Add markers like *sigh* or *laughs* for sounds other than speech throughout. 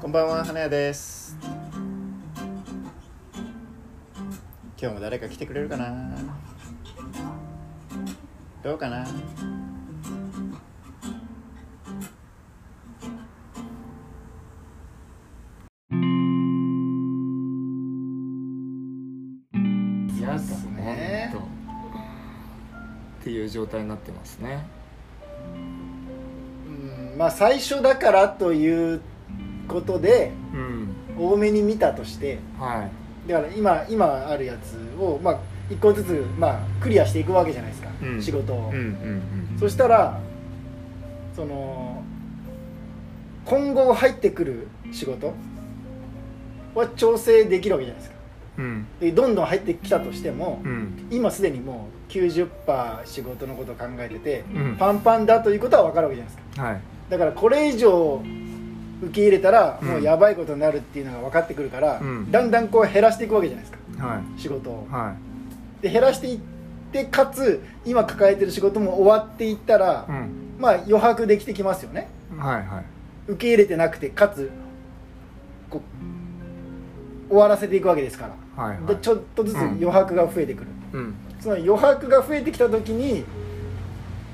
こんばんは花屋です。今日も誰か来てくれるかな？どうかな？い嫌だすね。っていう状態になってますね。うんまあ最初だからということでうん。多めに見たとしてはい。だから今今あるやつをまあ一個ずつまあクリアしていくわけじゃないですか、うん。仕事を、うんうんうん。そしたらその今後入ってくる仕事は調整できるわけじゃないですか。うん。でどんどん入ってきたとしても、うん。今すでにもう90%仕事のことを考えてて、うん。パンパンだということは分かるわけじゃないですか。はいだからこれ以上受け入れたらうん。もうやばいことになるっていうのが分かってくるから、うん。だんだんこう減らしていくわけじゃないですか。はい。仕事を。はで減らしていってかつ今抱えてる仕事も終わっていったら、いうん。まあ余白できてきますよね。はいはい。受け入れてなくてかつこう終わらせていくわけですから、はいはい。でちょっとずつ余白が増えてくる、うん。その余白が増えてきた時に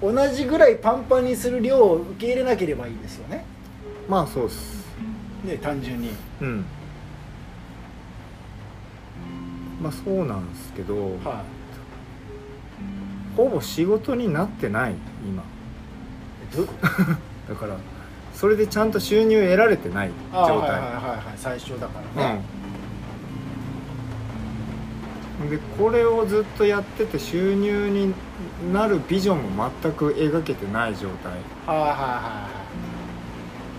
同じぐらいパンパンにする量を受け入れなければいいですよね。まあそうっす。ね単純に。うん。まあそうなんですけど、はほぼ仕事になってない今。いど *laughs* だからそれでちゃんと収入得られてない状態。はいはいはいはい。最初だからね、うん、でこれをずっとやってて収入になるビジョンも全く描けてない状態はいはいは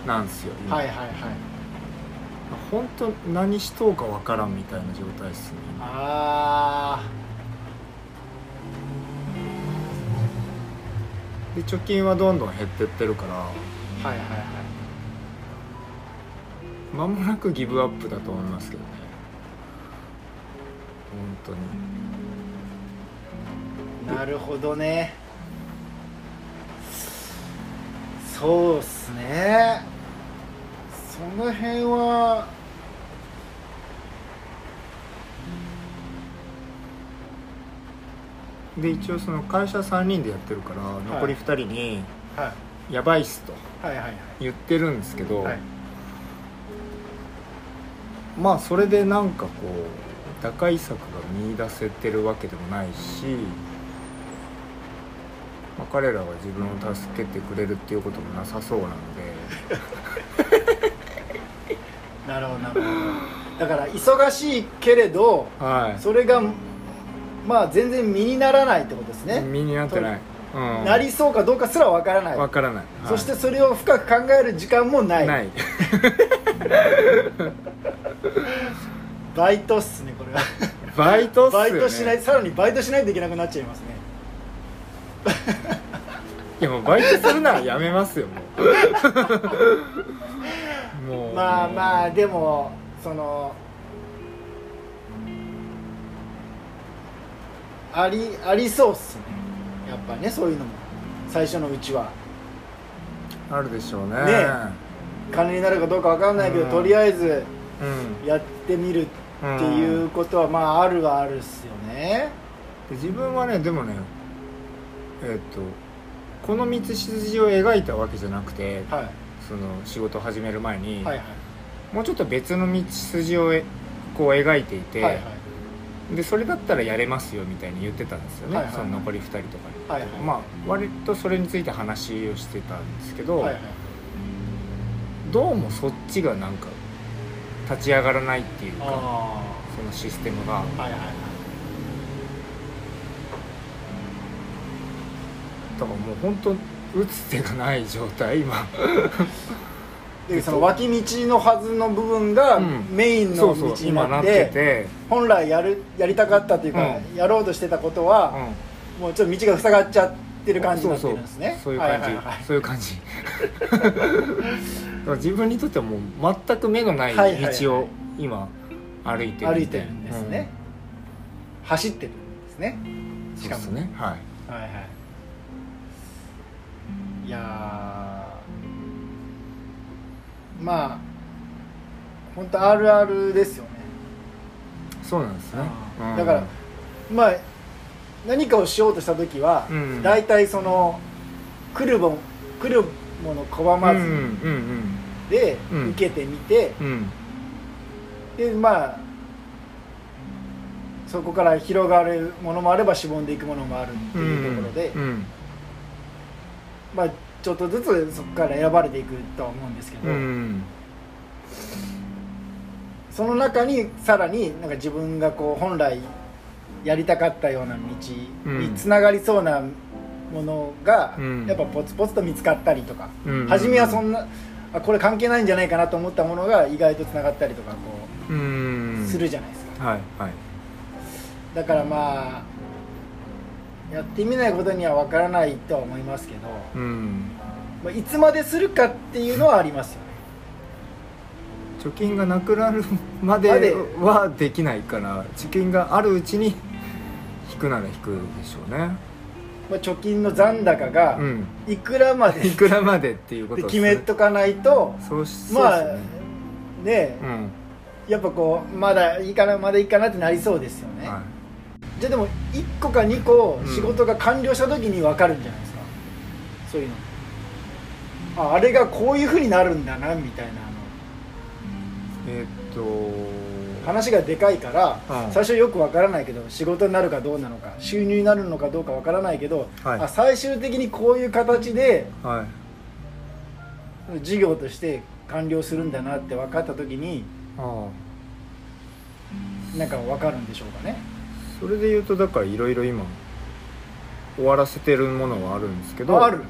なんですよはいはいはいはい。本当何しとうかわからんみたいな状態ですねあで貯金はどんどん減ってってるから。あはいはいはい。間もなくギブアップだと思いますけどね本当に。なるほどね。そうっすね。その辺はで一応その会社3人でやってるから残り2人には「やばいっす」と言ってるんですけど、はい。まあそれでなんかこう打開策が見出せてるわけでもないし、まあ、彼らは自分を助けてくれるっていうこともなさそうなので。なるほどなるほど。だから忙しいけれどはい。それがまあ全然身にならないってことですね、身になってない、うん、なりそうかどうかすらわからない。わからない、はい。そしてそれを深く考える時間もない。ない。*laughs* バイトっすねこれ。はバイトっすよ、ね、バイトしないさらにバイトしないといけなくなっちゃいますね。いやもうバイトするならやめますよもう。*laughs* もう。まあまあでもそのありありそうっすね。やっぱねそういうのも。最初のうちは。あるでしょうね。ね金になるかどうかわかんないけど、うん。とりあえずうん。やってみる。っていうことはまああるはあるっすよね。で自分はねでもねえっ、とこの道筋を描いたわけじゃなくて、はい。その仕事を始める前に、はいはい。もうちょっと別の道筋をえこう描いていて、はいはい。でそれだったらやれますよみたいに言ってたんですよね、はいはいその残り2人とかに、はいはい。まあ割とそれについて話をしてたんですけど、はいはい。どうもそっちがなんか立ち上がらないっていうかあそのシステムが。あはいはいはい。だからもう本当打つ手がない状態今。でその脇道のはずの部分がうん。メインの道になって本来やるやりたかったというか、うやろうとしてたことは、うん。もうちょっと道が塞がっちゃってる感じになってるんですね。そうそうそういう感じ、はいはいはい。そういう感じ。*laughs* 自分にとってはもう全く目のないはいはいはい。道を今歩いてる歩いてるんですね、走ってるんですね。うん、しかも。ね。はい。はいはいい。やまあ本当あるあるですよね。そうなんですね、うん。だからまあ何かをしようとした時は、うん。大体その来るもん来るもの拒まずうんうんで、うん。受けてみてうん。うん。でまあそこから広がるものもあればしぼんでいくものもあるっていうところで、うん。まあちょっとずつそこから選ばれていくとは思うんですけど、うん。その中にさらになんか自分がこう本来やりたかったような道につながりそうなものが、うん。やっぱポツポツと見つかったりとか、うん初めはそんなあこれ関係ないんじゃないかなと思ったものが意外とつながったりとかこうするじゃないですか、はいはい。だからまあやってみないことには分からないとは思いますけど、うん。まあ、いつまでするかっていうのはありますよね。貯金がなくなるまでまではできないから貯金があるうちに引くなら引くでしょうね。まあ、貯金の残高がうん。いくらまでいくらまでっていうことで決めとかないとそうしまあそうですねねうん。やっぱこうまだいいかなまだいいかなってなりそうですよね、はじゃあでも1個か2個うん。仕事が完了した時に分かるんじゃないですか、そういうの。ああれがこういうふうになるんだなみたいなあの。いえーっと話がでかいから、うん最初よく分からないけど仕事になるかどうなのか収入になるのかどうか分からないけど、はい。あ最終的にこういう形ではい。事業として完了するんだなって分かった時になんか分かるんでしょうかね。それで言うとだからいろいろ今終わらせてるものはあるんですけど。ある。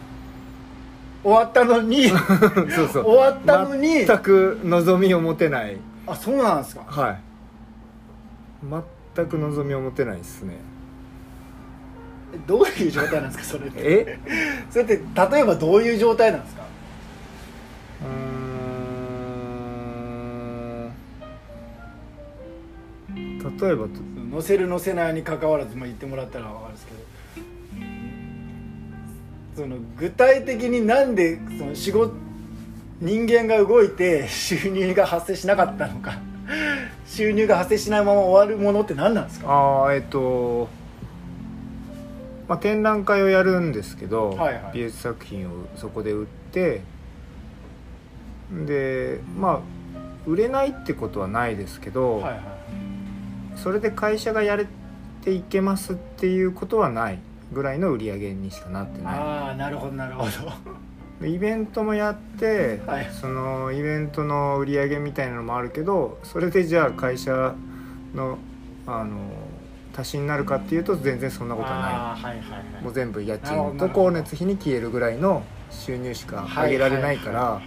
終わったのに *laughs* そうそう。終わったのに。全く望みを持てない。あそうなんですか。はい全く望みを持てないですね。えどういう状態なんですかそれって。え？*laughs* それって例えばどういう状態なんですか？うーん。例えばと。乗せる乗せないに関わらず、まあ、言ってもらったら分かるんですけど。その具体的になんでその仕事人間が動いて収入が発生しなかったのか収入が発生しないまま終わるものって何なんですか？ああえっとまあ展覧会をやるんですけど、はいはい。美術作品をそこで売ってでまあ売れないってことはないですけど、はいはい。それで会社がやれていけますっていうことはないぐらいの売り上げにしかなってなああなるほどなるほどイベントもやって、はい。そのイベントの売り上げみたいなのもあるけどそれでじゃあ会社のあの足しになるかっていうと全然そんなことはない。はいはいはい。もう全部家賃と光熱費に消えるぐらいの収入しか上げられないから。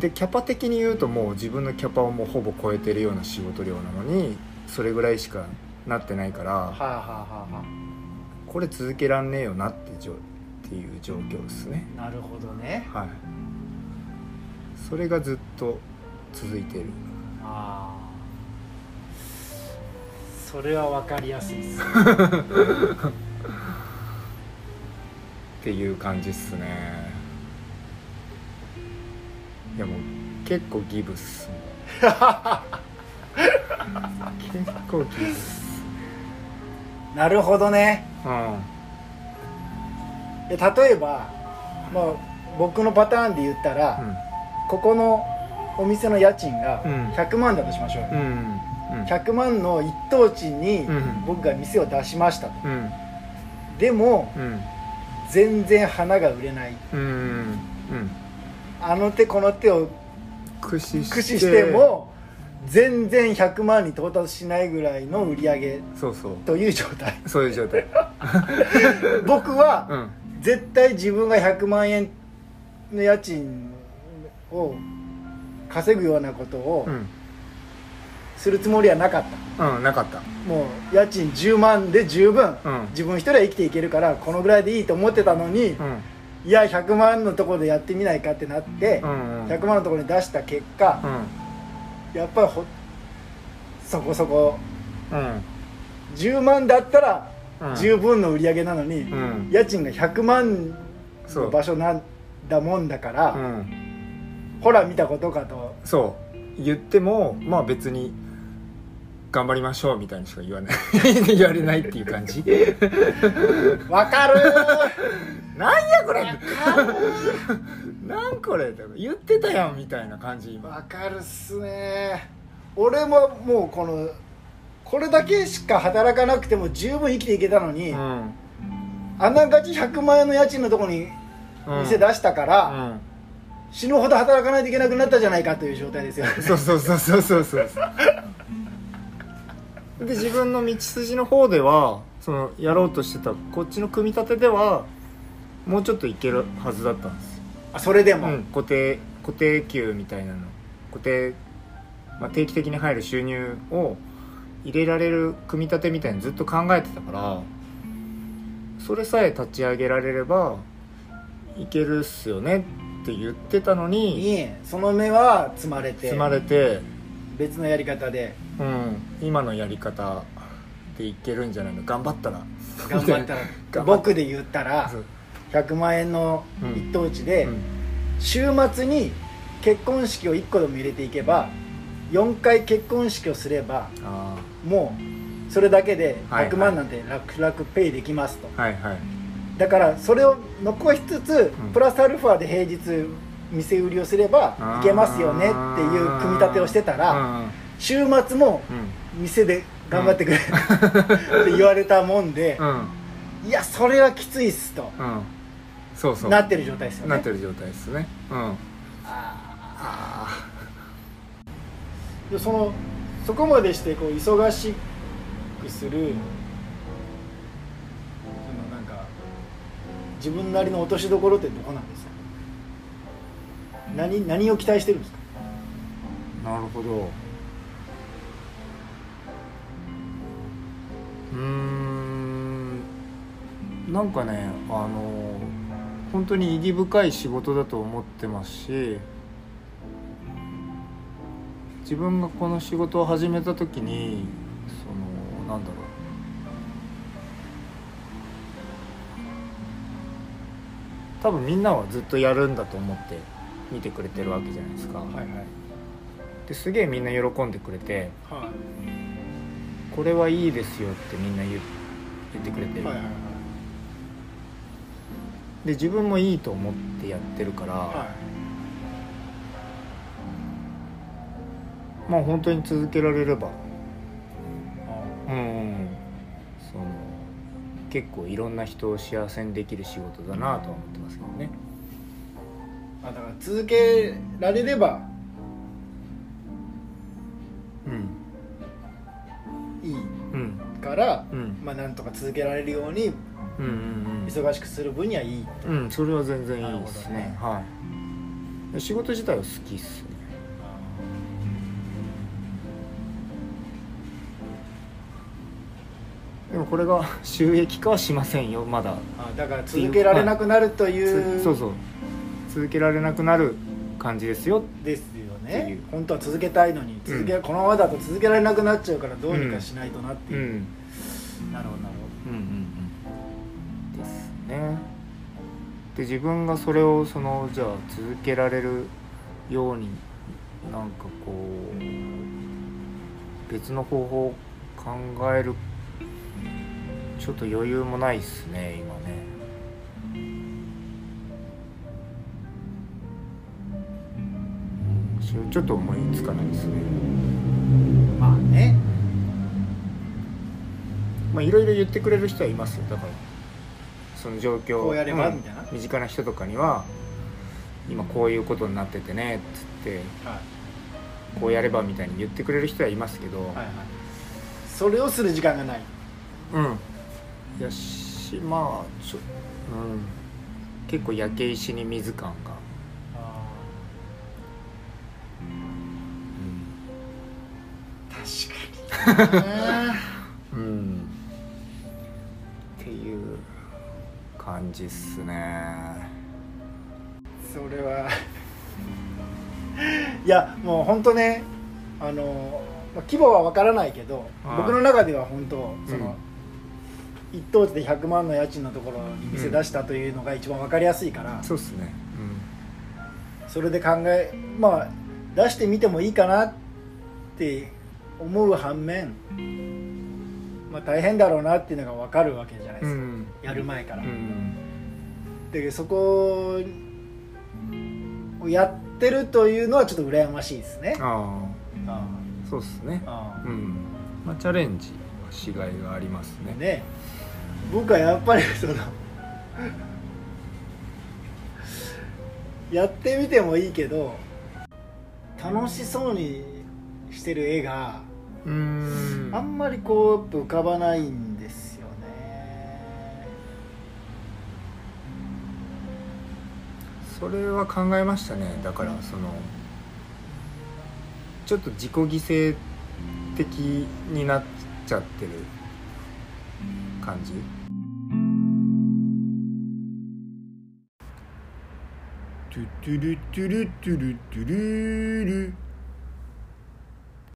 でキャパ的に言うともう自分のキャパをもうほぼ超えてるような仕事量なのにそれぐらいしかなってないからはあはあはあはこれ続けらんねえよなってっていう状況ですね。あなるほどね。はい。それがずっと続いてる。ああそれは分かりやすいです。っていう感じっすね。いやもう結構ギブっす *laughs* 結構ギブっす。なるほどね。うんで例えば、まあ、僕のパターンで言ったら、ここのお店の家賃がうん。100万だとしましょうよ、うん。うん。100万の一等地にうん。僕が店を出しましたと、うん。でもうん。全然花が売れない。うん。うん。あの手この手を駆使して。も全然100万に到達しないぐらいの売り上げそうそう。という状態。そういう状態。*laughs* 僕はうん絶対自分が100万円の家賃を稼ぐようなことをうん。するつもりはなかった、うんなかった。もう家賃10万で十分、うん。自分一人は生きていけるからこのぐらいでいいと思ってたのに、うん。いや100万のところでやってみないかってなって、うんうん。100万のところに出した結果、うん。やっぱりほそこそこ。うん。10万だったらうん十分の売り上げなのに、うん。家賃が100万の場所なんだもんだから、うん。ほら見たことかと。そう。言ってもまあ別に頑張りましょうみたいにしか言わない。*laughs* 言われないっていう感じ。*laughs* わかるなんやこれ。なんこれ。言ってたやんみたいな感じ今。わかるっすね俺ももうこのこれだけしか働かなくても十分生きていけたのに、うん。あながち100万円の家賃のとこにうん。店出したから、うん。死ぬほど働かないといけなくなったじゃないかという状態ですよ。*laughs* そうそうそうそうそうそう。*laughs* で自分の道筋の方ではそのやろうとしてたこっちの組み立てではもうちょっといけるはずだったんです。よ、あそれでも、うん、固定固定給みたいなの。固定、まあ、定期的に入る収入を入れられる組み立てみたいにずっと考えてたからそれさえ立ち上げられればいけるっすよねって言ってたのににその目は積まれて積まれて別のやり方で。うん、今のやり方でいけるんじゃないの？頑張ったら。頑張ったら。*laughs* 僕で言ったらそう。100万円の一等地で、うん。週末に結婚式を1個でも入れていけば4回結婚式をすればあもうそれだけではいはい。100万なんて楽々ペイできますと、あはいはい。だからそれを残しつつ、うん。プラスアルファで平日店売りをすればいけますよねっていう組み立てをしてたら、うん。週末もうん。店で頑張ってくれ、*laughs* って言われたもんで、うん。いやそれはきついっすと。うん。そうそう。なってる状態ですよね。なってる状態ですね。うん。ああそのそこまでしてこう忙しくするそのなんか自分なりの落としどころってどこなんですか？何何を期待してるんですか？なるほど。うん。なんかねあの本当に意義深い仕事だと思ってますし自分がこの仕事を始めた時にそのなんだろう。多分みんなはずっとやるんだと思って見てくれてるわけじゃないですか、はいはい。ですげえみんな喜んでくれてはこれはいいですよってみんな言ってくれてる、いはいはい。で自分もいいと思ってやってるから、はまあ本当に続けられれば。いうんうん。その結構いろんな人を幸せにできる仕事だなとは思ってますけどね。あだから続けられればうん。いいうんから、うん。まあなんとか続けられるようにうんうん忙しくする分にはいい、うんうんそれは全然いいですね。なるほはい。仕事自体は好きっすねこれが収益化はしませんよまだ。あだから続けられなくなるというつそうそう。続けられなくなる感じですよ。ですよね。本当は続けたいのに続け、このままだと続けられなくなっちゃうからどうにかしないとなっていう、うん。なるほどなるうんうんうん。ですね。で自分がそれをそのじゃあ続けられるようになんかこう別の方法を考えるちょっと余裕もないっすね今ね。ちょっと思いつかないですね。まあね。まあいろいろ言ってくれる人はいますよ。だからその状況身近な人とかには今こういうことになっててねっつってはこうやればみたいに言ってくれる人はいますけど、いはいはい。それをする時間がない。うんやしまあちょ、うん、結構焼け石に水感が、確かに。なうんうん、っていう感じっすね。それは。*laughs* いやもう本当ねあの、まあ、規模は分からないけどはい。僕の中では本当その、うん一等地で100万の家賃のところに店出したというのが一番分かりやすいから、そうっすね。それで考えまあ出してみてもいいかなって思う反面、まあ、大変だろうなっていうのが分かるわけじゃないですか、うん。やる前から、うん。でそこをやってるというのはちょっと羨ましいですね。ああ。あそうっすね。うん。まあチャレンジはしがいがありますね。ね僕はやっぱりそのやってみてもいいけど楽しそうにしてる絵があんまりこう浮かばないんですよね。それは考えましたね。だからそのちょっと自己犠牲的になっちゃってる感じ？トゥトゥルトゥルトゥルトゥルル。